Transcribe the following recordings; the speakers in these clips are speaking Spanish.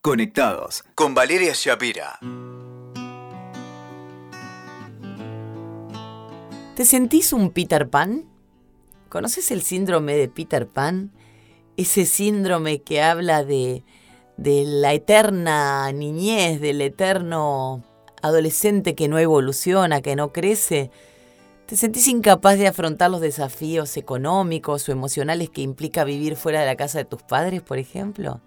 Conectados con Valeria Shapira. ¿Te sentís un Peter Pan? ¿Conoces el síndrome de Peter Pan? Ese síndrome que habla de, de la eterna niñez, del eterno adolescente que no evoluciona, que no crece. ¿Te sentís incapaz de afrontar los desafíos económicos o emocionales que implica vivir fuera de la casa de tus padres, por ejemplo?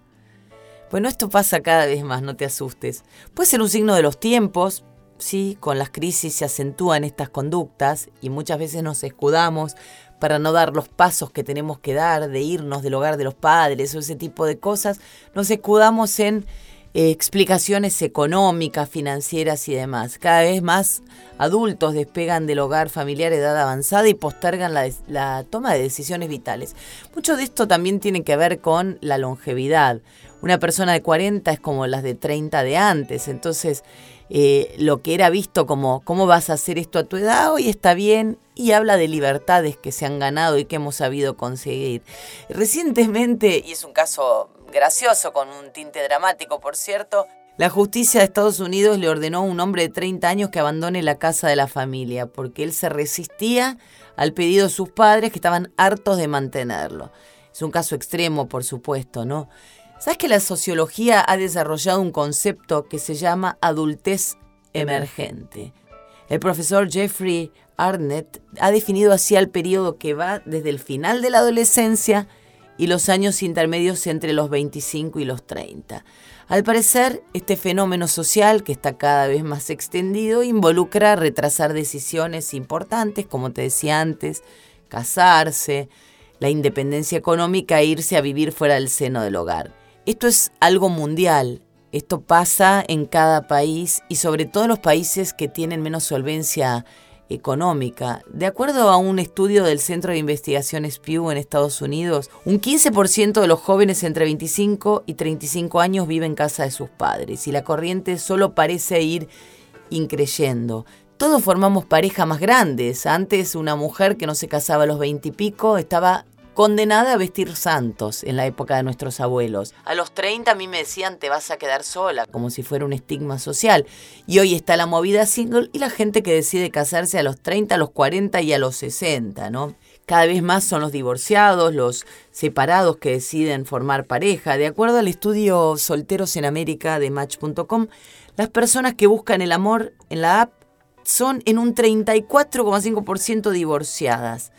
Bueno, esto pasa cada vez más, no te asustes. Puede ser un signo de los tiempos, sí, con las crisis se acentúan estas conductas y muchas veces nos escudamos para no dar los pasos que tenemos que dar, de irnos del hogar de los padres o ese tipo de cosas, nos escudamos en eh, explicaciones económicas, financieras y demás. Cada vez más adultos despegan del hogar familiar edad avanzada y postergan la, la toma de decisiones vitales. Mucho de esto también tiene que ver con la longevidad. Una persona de 40 es como las de 30 de antes, entonces eh, lo que era visto como cómo vas a hacer esto a tu edad hoy está bien y habla de libertades que se han ganado y que hemos sabido conseguir. Recientemente, y es un caso gracioso, con un tinte dramático, por cierto. La justicia de Estados Unidos le ordenó a un hombre de 30 años que abandone la casa de la familia, porque él se resistía al pedido de sus padres que estaban hartos de mantenerlo. Es un caso extremo, por supuesto, ¿no? ¿Sabes que la sociología ha desarrollado un concepto que se llama adultez emergente? El profesor Jeffrey Arnett ha definido así el periodo que va desde el final de la adolescencia y los años intermedios entre los 25 y los 30. Al parecer, este fenómeno social, que está cada vez más extendido, involucra retrasar decisiones importantes, como te decía antes, casarse, la independencia económica e irse a vivir fuera del seno del hogar. Esto es algo mundial, esto pasa en cada país y sobre todo en los países que tienen menos solvencia económica. De acuerdo a un estudio del Centro de Investigaciones Pew en Estados Unidos, un 15% de los jóvenes entre 25 y 35 años viven en casa de sus padres y la corriente solo parece ir increyendo. Todos formamos parejas más grandes. Antes una mujer que no se casaba a los 20 y pico estaba condenada a vestir santos en la época de nuestros abuelos. A los 30 a mí me decían te vas a quedar sola, como si fuera un estigma social. Y hoy está la movida single y la gente que decide casarse a los 30, a los 40 y a los 60, ¿no? Cada vez más son los divorciados, los separados que deciden formar pareja. De acuerdo al estudio Solteros en América de Match.com, las personas que buscan el amor en la app son en un 34,5% divorciadas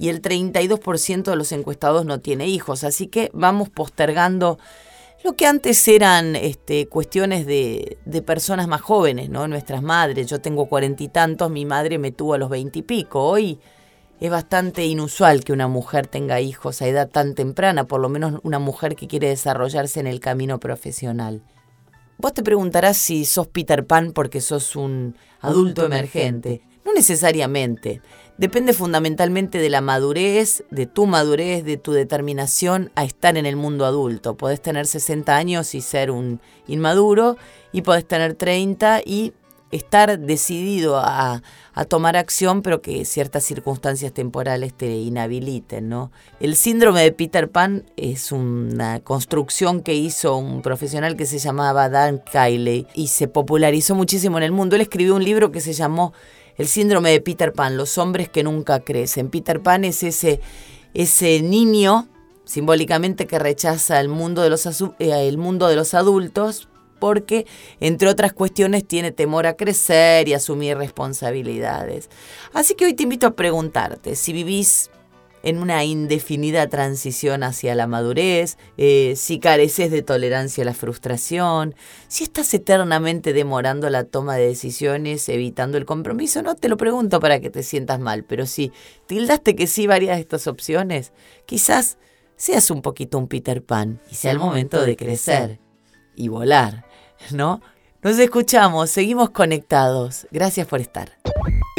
y el 32% de los encuestados no tiene hijos. Así que vamos postergando lo que antes eran este, cuestiones de, de, personas más jóvenes, ¿no? Nuestras madres. Yo tengo cuarenta y tantos, mi madre me tuvo a los veintipico. Hoy es bastante inusual que una mujer tenga hijos a edad tan temprana, por lo menos una mujer que quiere desarrollarse en el camino profesional. Vos te preguntarás si sos Peter Pan porque sos un adulto emergente. No necesariamente. Depende fundamentalmente de la madurez, de tu madurez, de tu determinación a estar en el mundo adulto. Podés tener 60 años y ser un inmaduro, y podés tener 30 y estar decidido a, tomar acción, pero que ciertas circunstancias temporales te inhabiliten, ¿no? El síndrome de Peter Pan es una construcción que hizo un profesional que se llamaba Dan Kiley y se popularizó muchísimo en el mundo. Él escribió un libro que se llamó el síndrome de Peter Pan, los hombres que nunca crecen. Peter Pan es ese, ese niño simbólicamente que rechaza el mundo, de los, eh, el mundo de los adultos porque, entre otras cuestiones, tiene temor a crecer y asumir responsabilidades. Así que hoy te invito a preguntarte si vivís en una indefinida transición hacia la madurez, eh, si careces de tolerancia a la frustración, si estás eternamente demorando la toma de decisiones, evitando el compromiso, no te lo pregunto para que te sientas mal, pero si tildaste que sí varias de estas opciones, quizás seas un poquito un Peter Pan y sea el momento de crecer y volar, ¿no? Nos escuchamos, seguimos conectados. Gracias por estar.